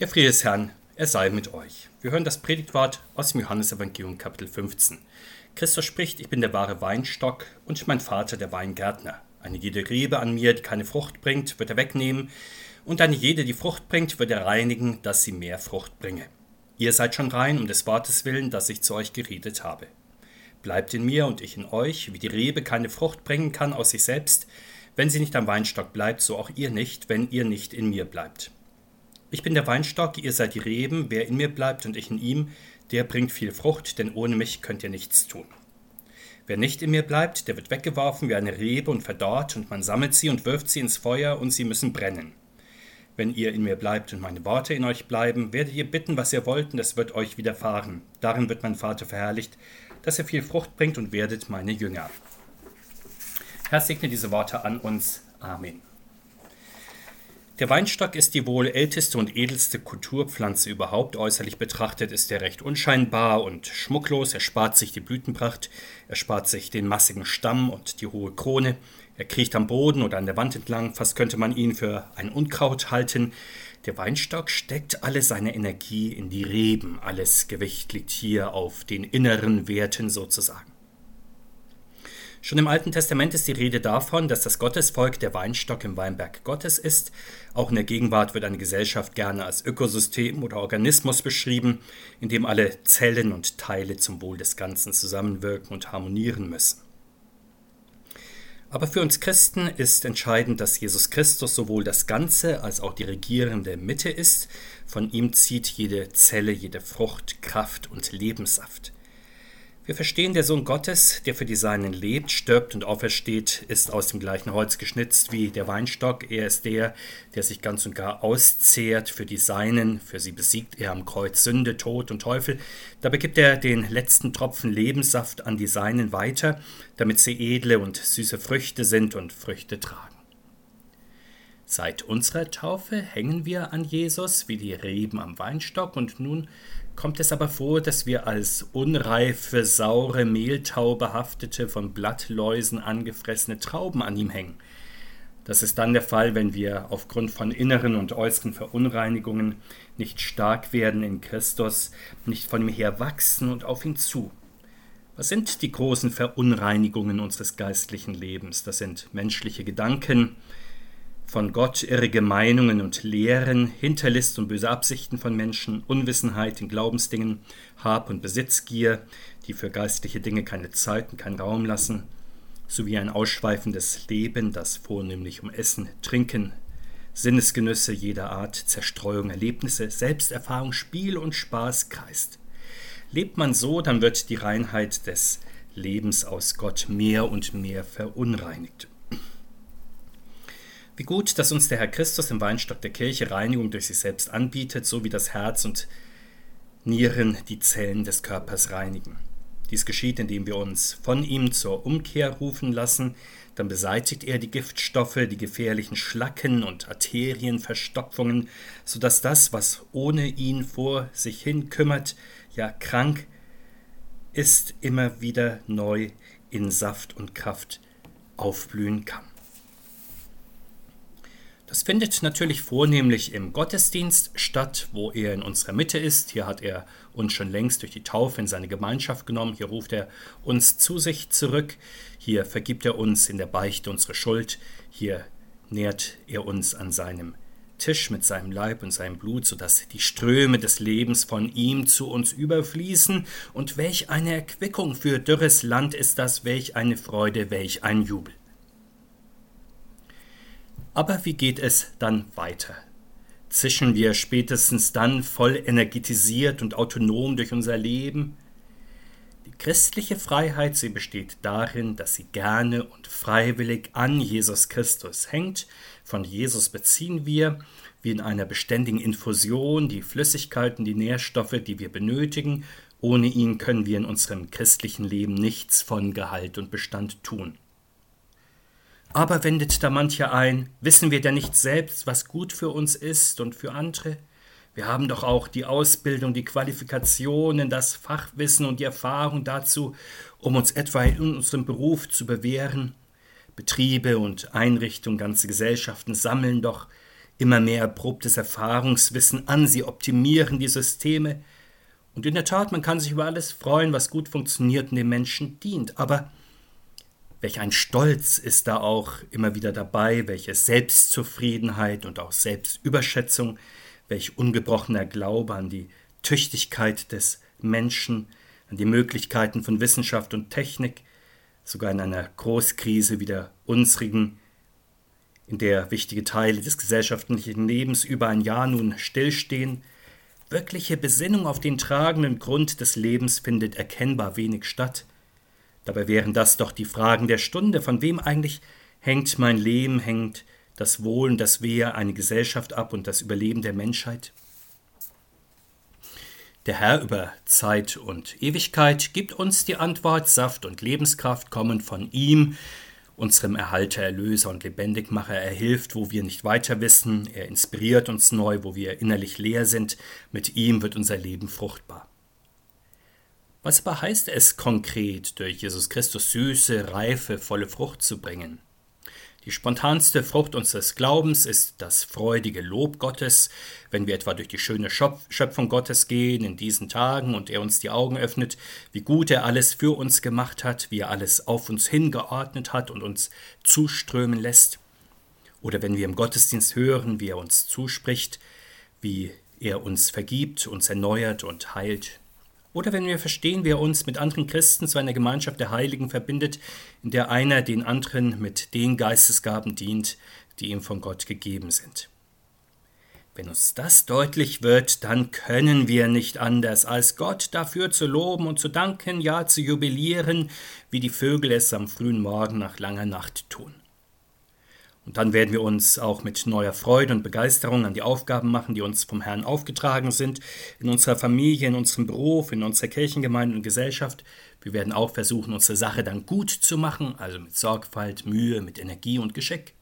Der Friede des Herrn, er sei mit euch. Wir hören das Predigtwort aus dem Johannesevangelium Kapitel 15. Christus spricht, ich bin der wahre Weinstock und mein Vater der Weingärtner. Eine jede Rebe an mir, die keine Frucht bringt, wird er wegnehmen, und eine jede, die Frucht bringt, wird er reinigen, dass sie mehr Frucht bringe. Ihr seid schon rein um des Wortes willen, das ich zu euch geredet habe. Bleibt in mir und ich in euch, wie die Rebe keine Frucht bringen kann aus sich selbst, wenn sie nicht am Weinstock bleibt, so auch ihr nicht, wenn ihr nicht in mir bleibt. Ich bin der Weinstock, ihr seid die Reben, wer in mir bleibt und ich in ihm, der bringt viel Frucht, denn ohne mich könnt ihr nichts tun. Wer nicht in mir bleibt, der wird weggeworfen wie eine Rebe und verdorrt, und man sammelt sie und wirft sie ins Feuer, und sie müssen brennen. Wenn ihr in mir bleibt und meine Worte in euch bleiben, werdet ihr bitten, was ihr wollt, und es wird euch widerfahren. Darin wird mein Vater verherrlicht, dass er viel Frucht bringt und werdet meine Jünger. Herr, segne diese Worte an uns. Amen. Der Weinstock ist die wohl älteste und edelste Kulturpflanze überhaupt. Äußerlich betrachtet ist er recht unscheinbar und schmucklos. Er spart sich die Blütenpracht, er spart sich den massigen Stamm und die hohe Krone. Er kriecht am Boden oder an der Wand entlang, fast könnte man ihn für ein Unkraut halten. Der Weinstock steckt alle seine Energie in die Reben. Alles Gewicht liegt hier auf den inneren Werten sozusagen. Schon im Alten Testament ist die Rede davon, dass das Gottesvolk der Weinstock im Weinberg Gottes ist. Auch in der Gegenwart wird eine Gesellschaft gerne als Ökosystem oder Organismus beschrieben, in dem alle Zellen und Teile zum Wohl des Ganzen zusammenwirken und harmonieren müssen. Aber für uns Christen ist entscheidend, dass Jesus Christus sowohl das Ganze als auch die regierende Mitte ist. Von ihm zieht jede Zelle, jede Frucht, Kraft und Lebenssaft. Wir verstehen, der Sohn Gottes, der für die Seinen lebt, stirbt und aufersteht, ist aus dem gleichen Holz geschnitzt wie der Weinstock. Er ist der, der sich ganz und gar auszehrt für die Seinen. Für sie besiegt er am Kreuz Sünde, Tod und Teufel. Dabei gibt er den letzten Tropfen Lebenssaft an die Seinen weiter, damit sie edle und süße Früchte sind und Früchte tragen. Seit unserer Taufe hängen wir an Jesus wie die Reben am Weinstock und nun kommt es aber vor, dass wir als unreife, saure Mehltau behaftete, von Blattläusen angefressene Trauben an ihm hängen. Das ist dann der Fall, wenn wir aufgrund von inneren und äußeren Verunreinigungen nicht stark werden in Christus, nicht von ihm her wachsen und auf ihn zu. Was sind die großen Verunreinigungen unseres geistlichen Lebens? Das sind menschliche Gedanken, von Gott irrige Meinungen und Lehren, Hinterlist und böse Absichten von Menschen, Unwissenheit in Glaubensdingen, Hab- und Besitzgier, die für geistliche Dinge keine Zeit und keinen Raum lassen, sowie ein ausschweifendes Leben, das vornehmlich um Essen, Trinken, Sinnesgenüsse jeder Art, Zerstreuung, Erlebnisse, Selbsterfahrung, Spiel und Spaß kreist. Lebt man so, dann wird die Reinheit des Lebens aus Gott mehr und mehr verunreinigt. Wie gut, dass uns der Herr Christus im Weinstock der Kirche Reinigung durch sich selbst anbietet, so wie das Herz und Nieren die Zellen des Körpers reinigen. Dies geschieht, indem wir uns von ihm zur Umkehr rufen lassen, dann beseitigt er die Giftstoffe, die gefährlichen Schlacken und Arterienverstopfungen, so dass das, was ohne ihn vor sich hin kümmert, ja krank ist, immer wieder neu in Saft und Kraft aufblühen kann. Das findet natürlich vornehmlich im Gottesdienst statt, wo er in unserer Mitte ist. Hier hat er uns schon längst durch die Taufe in seine Gemeinschaft genommen. Hier ruft er uns zu sich zurück. Hier vergibt er uns in der Beichte unsere Schuld. Hier nährt er uns an seinem Tisch mit seinem Leib und seinem Blut, sodass die Ströme des Lebens von ihm zu uns überfließen. Und welch eine Erquickung für dürres Land ist das, welch eine Freude, welch ein Jubel. Aber wie geht es dann weiter? Zischen wir spätestens dann voll energetisiert und autonom durch unser Leben? Die christliche Freiheit, sie besteht darin, dass sie gerne und freiwillig an Jesus Christus hängt. Von Jesus beziehen wir, wie in einer beständigen Infusion, die Flüssigkeiten, die Nährstoffe, die wir benötigen. Ohne ihn können wir in unserem christlichen Leben nichts von Gehalt und Bestand tun. Aber wendet da mancher ein, wissen wir denn nicht selbst, was gut für uns ist und für andere? Wir haben doch auch die Ausbildung, die Qualifikationen, das Fachwissen und die Erfahrung dazu, um uns etwa in unserem Beruf zu bewähren. Betriebe und Einrichtungen, ganze Gesellschaften sammeln doch immer mehr erprobtes Erfahrungswissen an, sie optimieren die Systeme. Und in der Tat, man kann sich über alles freuen, was gut funktioniert und dem Menschen dient. Aber welch ein Stolz ist da auch immer wieder dabei, welche Selbstzufriedenheit und auch Selbstüberschätzung, welch ungebrochener Glaube an die Tüchtigkeit des Menschen, an die Möglichkeiten von Wissenschaft und Technik, sogar in einer Großkrise wie der unsrigen, in der wichtige Teile des gesellschaftlichen Lebens über ein Jahr nun stillstehen, wirkliche Besinnung auf den tragenden Grund des Lebens findet erkennbar wenig statt. Dabei wären das doch die Fragen der Stunde, von wem eigentlich hängt mein Leben, hängt das Wohl und das Wehe eine Gesellschaft ab und das Überleben der Menschheit? Der Herr über Zeit und Ewigkeit gibt uns die Antwort, Saft und Lebenskraft kommen von ihm, unserem Erhalter, Erlöser und Lebendigmacher. Er hilft, wo wir nicht weiter wissen, er inspiriert uns neu, wo wir innerlich leer sind. Mit ihm wird unser Leben fruchtbar. Was aber heißt es konkret, durch Jesus Christus süße, reife, volle Frucht zu bringen? Die spontanste Frucht unseres Glaubens ist das freudige Lob Gottes, wenn wir etwa durch die schöne Schöpfung Gottes gehen in diesen Tagen und er uns die Augen öffnet, wie gut er alles für uns gemacht hat, wie er alles auf uns hingeordnet hat und uns zuströmen lässt. Oder wenn wir im Gottesdienst hören, wie er uns zuspricht, wie er uns vergibt, uns erneuert und heilt. Oder wenn wir verstehen, wie er uns mit anderen Christen zu einer Gemeinschaft der Heiligen verbindet, in der einer den anderen mit den Geistesgaben dient, die ihm von Gott gegeben sind. Wenn uns das deutlich wird, dann können wir nicht anders, als Gott dafür zu loben und zu danken, ja zu jubilieren, wie die Vögel es am frühen Morgen nach langer Nacht tun. Und dann werden wir uns auch mit neuer Freude und Begeisterung an die Aufgaben machen, die uns vom Herrn aufgetragen sind, in unserer Familie, in unserem Beruf, in unserer Kirchengemeinde und Gesellschaft. Wir werden auch versuchen, unsere Sache dann gut zu machen, also mit Sorgfalt, Mühe, mit Energie und Geschick.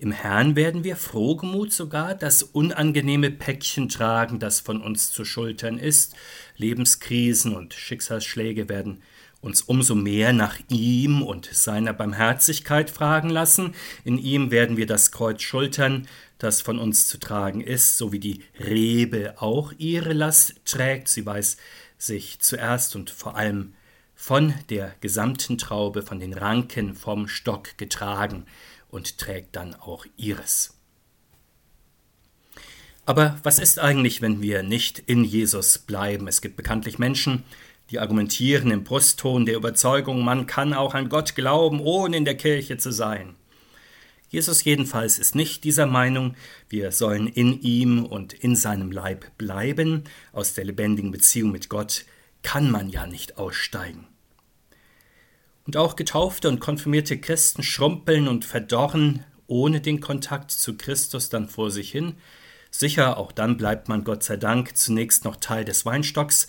Im Herrn werden wir frohgemut sogar das unangenehme Päckchen tragen, das von uns zu schultern ist. Lebenskrisen und Schicksalsschläge werden uns umso mehr nach ihm und seiner Barmherzigkeit fragen lassen. In ihm werden wir das Kreuz schultern, das von uns zu tragen ist, so wie die Rebe auch ihre Last trägt. Sie weiß sich zuerst und vor allem von der gesamten Traube, von den Ranken vom Stock getragen und trägt dann auch ihres. Aber was ist eigentlich, wenn wir nicht in Jesus bleiben? Es gibt bekanntlich Menschen, die argumentieren im Brustton der Überzeugung, man kann auch an Gott glauben, ohne in der Kirche zu sein. Jesus jedenfalls ist nicht dieser Meinung, wir sollen in ihm und in seinem Leib bleiben, aus der lebendigen Beziehung mit Gott kann man ja nicht aussteigen. Und auch getaufte und konfirmierte Christen schrumpeln und verdorren ohne den Kontakt zu Christus dann vor sich hin. Sicher, auch dann bleibt man Gott sei Dank zunächst noch Teil des Weinstocks,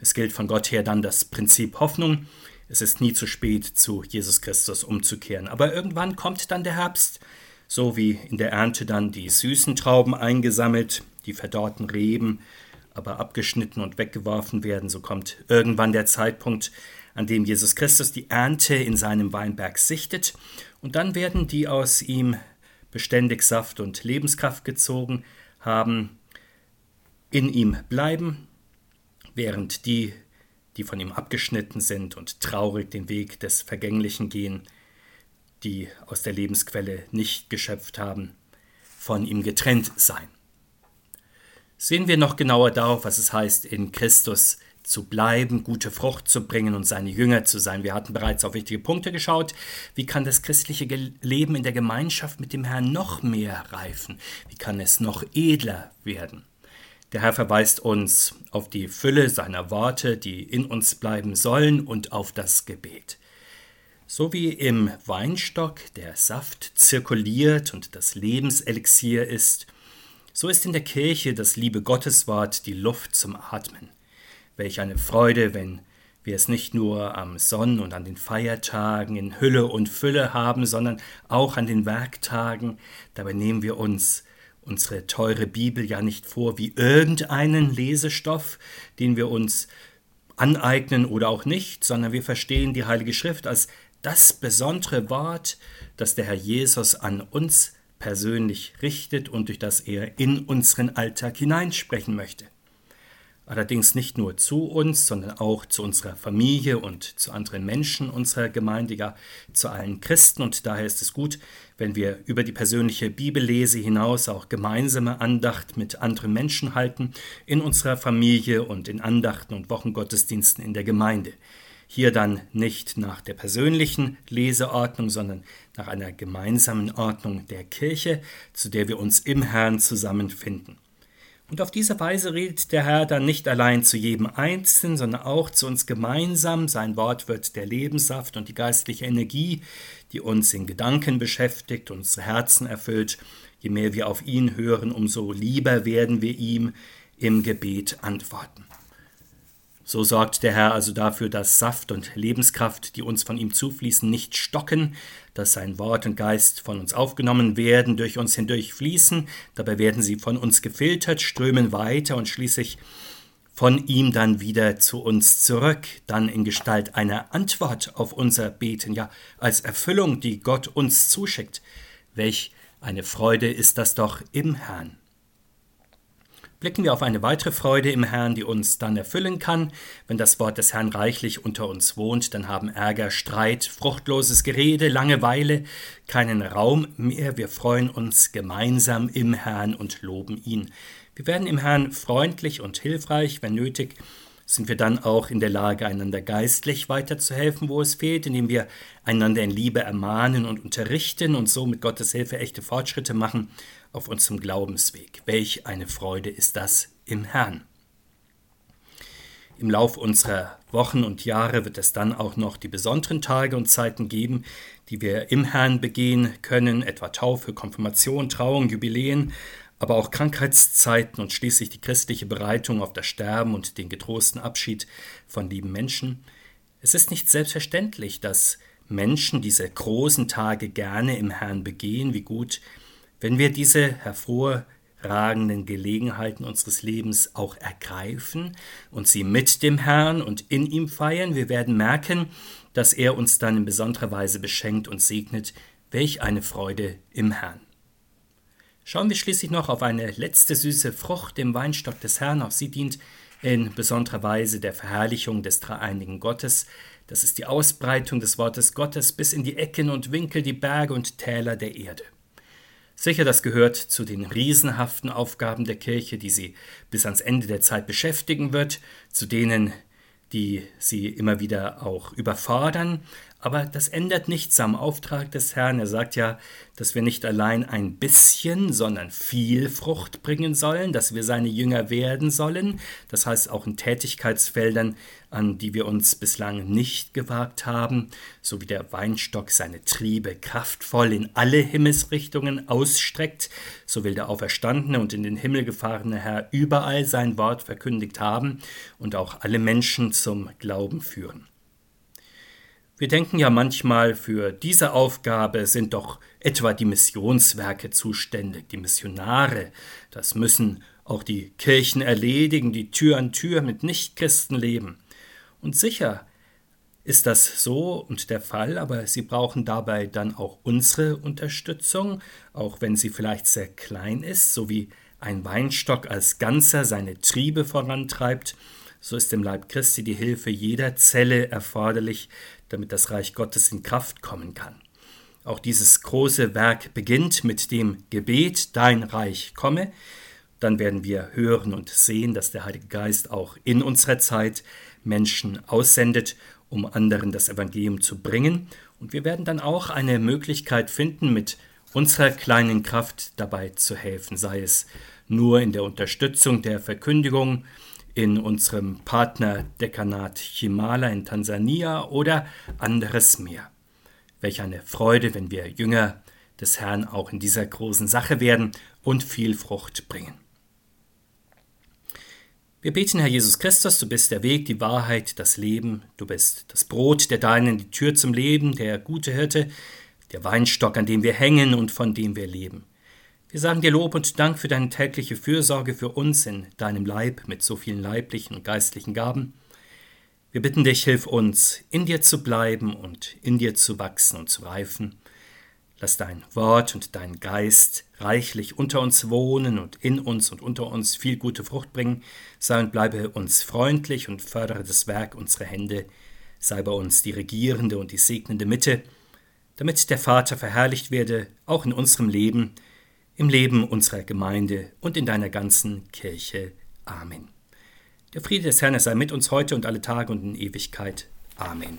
es gilt von Gott her dann das Prinzip Hoffnung. Es ist nie zu spät, zu Jesus Christus umzukehren. Aber irgendwann kommt dann der Herbst, so wie in der Ernte dann die süßen Trauben eingesammelt, die verdorrten Reben aber abgeschnitten und weggeworfen werden, so kommt irgendwann der Zeitpunkt, an dem Jesus Christus die Ernte in seinem Weinberg sichtet, und dann werden die aus ihm beständig Saft und Lebenskraft gezogen haben, in ihm bleiben, während die, die von ihm abgeschnitten sind und traurig den Weg des Vergänglichen gehen, die aus der Lebensquelle nicht geschöpft haben, von ihm getrennt sein. Sehen wir noch genauer darauf, was es heißt, in Christus zu bleiben, gute Frucht zu bringen und seine Jünger zu sein. Wir hatten bereits auf wichtige Punkte geschaut. Wie kann das christliche Leben in der Gemeinschaft mit dem Herrn noch mehr reifen? Wie kann es noch edler werden? Der Herr verweist uns auf die Fülle seiner Worte, die in uns bleiben sollen, und auf das Gebet. So wie im Weinstock der Saft zirkuliert und das Lebenselixier ist, so ist in der Kirche das liebe Gotteswort die Luft zum Atmen. Welch eine Freude, wenn wir es nicht nur am Sonn- und an den Feiertagen in Hülle und Fülle haben, sondern auch an den Werktagen. Dabei nehmen wir uns unsere teure Bibel ja nicht vor wie irgendeinen Lesestoff, den wir uns aneignen oder auch nicht, sondern wir verstehen die Heilige Schrift als das besondere Wort, das der Herr Jesus an uns persönlich richtet und durch das er in unseren Alltag hineinsprechen möchte. Allerdings nicht nur zu uns, sondern auch zu unserer Familie und zu anderen Menschen unserer Gemeinde, ja zu allen Christen. Und daher ist es gut, wenn wir über die persönliche Bibellese hinaus auch gemeinsame Andacht mit anderen Menschen halten, in unserer Familie und in Andachten und Wochengottesdiensten in der Gemeinde. Hier dann nicht nach der persönlichen Leseordnung, sondern nach einer gemeinsamen Ordnung der Kirche, zu der wir uns im Herrn zusammenfinden. Und auf diese Weise redet der Herr dann nicht allein zu jedem Einzelnen, sondern auch zu uns gemeinsam. Sein Wort wird der Lebenssaft und die geistliche Energie, die uns in Gedanken beschäftigt, unsere Herzen erfüllt. Je mehr wir auf ihn hören, umso lieber werden wir ihm im Gebet antworten. So sorgt der Herr also dafür, dass Saft und Lebenskraft, die uns von ihm zufließen, nicht stocken, dass sein Wort und Geist von uns aufgenommen werden, durch uns hindurch fließen, dabei werden sie von uns gefiltert, strömen weiter und schließlich von ihm dann wieder zu uns zurück, dann in Gestalt einer Antwort auf unser Beten, ja als Erfüllung, die Gott uns zuschickt. Welch eine Freude ist das doch im Herrn blicken wir auf eine weitere Freude im Herrn, die uns dann erfüllen kann. Wenn das Wort des Herrn reichlich unter uns wohnt, dann haben Ärger, Streit, fruchtloses Gerede, Langeweile keinen Raum mehr. Wir freuen uns gemeinsam im Herrn und loben ihn. Wir werden im Herrn freundlich und hilfreich, wenn nötig sind wir dann auch in der Lage, einander geistlich weiterzuhelfen, wo es fehlt, indem wir einander in Liebe ermahnen und unterrichten und so mit Gottes Hilfe echte Fortschritte machen auf unserem Glaubensweg. Welch eine Freude ist das im Herrn. Im Lauf unserer Wochen und Jahre wird es dann auch noch die besonderen Tage und Zeiten geben, die wir im Herrn begehen können, etwa Taufe, Konfirmation, Trauung, Jubiläen, aber auch Krankheitszeiten und schließlich die christliche Bereitung auf das Sterben und den getrosten Abschied von lieben Menschen. Es ist nicht selbstverständlich, dass Menschen diese großen Tage gerne im Herrn begehen, wie gut, wenn wir diese hervorragenden Gelegenheiten unseres Lebens auch ergreifen und sie mit dem Herrn und in ihm feiern, wir werden merken, dass er uns dann in besonderer Weise beschenkt und segnet, welch eine Freude im Herrn. Schauen wir schließlich noch auf eine letzte süße Frucht im Weinstock des Herrn. Auch sie dient in besonderer Weise der Verherrlichung des dreieinigen Gottes. Das ist die Ausbreitung des Wortes Gottes bis in die Ecken und Winkel, die Berge und Täler der Erde. Sicher, das gehört zu den riesenhaften Aufgaben der Kirche, die sie bis ans Ende der Zeit beschäftigen wird, zu denen, die sie immer wieder auch überfordern, aber das ändert nichts am Auftrag des Herrn. Er sagt ja, dass wir nicht allein ein bisschen, sondern viel Frucht bringen sollen, dass wir seine Jünger werden sollen. Das heißt auch in Tätigkeitsfeldern, an die wir uns bislang nicht gewagt haben, so wie der Weinstock seine Triebe kraftvoll in alle Himmelsrichtungen ausstreckt, so will der auferstandene und in den Himmel gefahrene Herr überall sein Wort verkündigt haben und auch alle Menschen zum Glauben führen. Wir denken ja manchmal, für diese Aufgabe sind doch etwa die Missionswerke zuständig, die Missionare. Das müssen auch die Kirchen erledigen, die Tür an Tür mit Nichtchristen leben. Und sicher ist das so und der Fall, aber sie brauchen dabei dann auch unsere Unterstützung, auch wenn sie vielleicht sehr klein ist, so wie ein Weinstock als Ganzer seine Triebe vorantreibt, so ist im Leib Christi die Hilfe jeder Zelle erforderlich, damit das Reich Gottes in Kraft kommen kann. Auch dieses große Werk beginnt mit dem Gebet, dein Reich komme. Dann werden wir hören und sehen, dass der Heilige Geist auch in unserer Zeit Menschen aussendet, um anderen das Evangelium zu bringen. Und wir werden dann auch eine Möglichkeit finden, mit unserer kleinen Kraft dabei zu helfen, sei es nur in der Unterstützung der Verkündigung, in unserem Partnerdekanat Chimala in Tansania oder anderes mehr. Welch eine Freude, wenn wir Jünger des Herrn auch in dieser großen Sache werden und viel Frucht bringen. Wir beten, Herr Jesus Christus, du bist der Weg, die Wahrheit, das Leben, du bist das Brot der Deinen, die Tür zum Leben, der gute Hirte, der Weinstock, an dem wir hängen und von dem wir leben. Wir sagen dir Lob und Dank für deine tägliche Fürsorge für uns in deinem Leib mit so vielen leiblichen und geistlichen Gaben. Wir bitten dich, hilf uns, in dir zu bleiben und in dir zu wachsen und zu reifen. Lass dein Wort und dein Geist reichlich unter uns wohnen und in uns und unter uns viel gute Frucht bringen. Sei und bleibe uns freundlich und fördere das Werk unserer Hände. Sei bei uns die regierende und die segnende Mitte, damit der Vater verherrlicht werde, auch in unserem Leben, im Leben unserer Gemeinde und in deiner ganzen Kirche. Amen. Der Friede des Herrn sei mit uns heute und alle Tage und in Ewigkeit. Amen.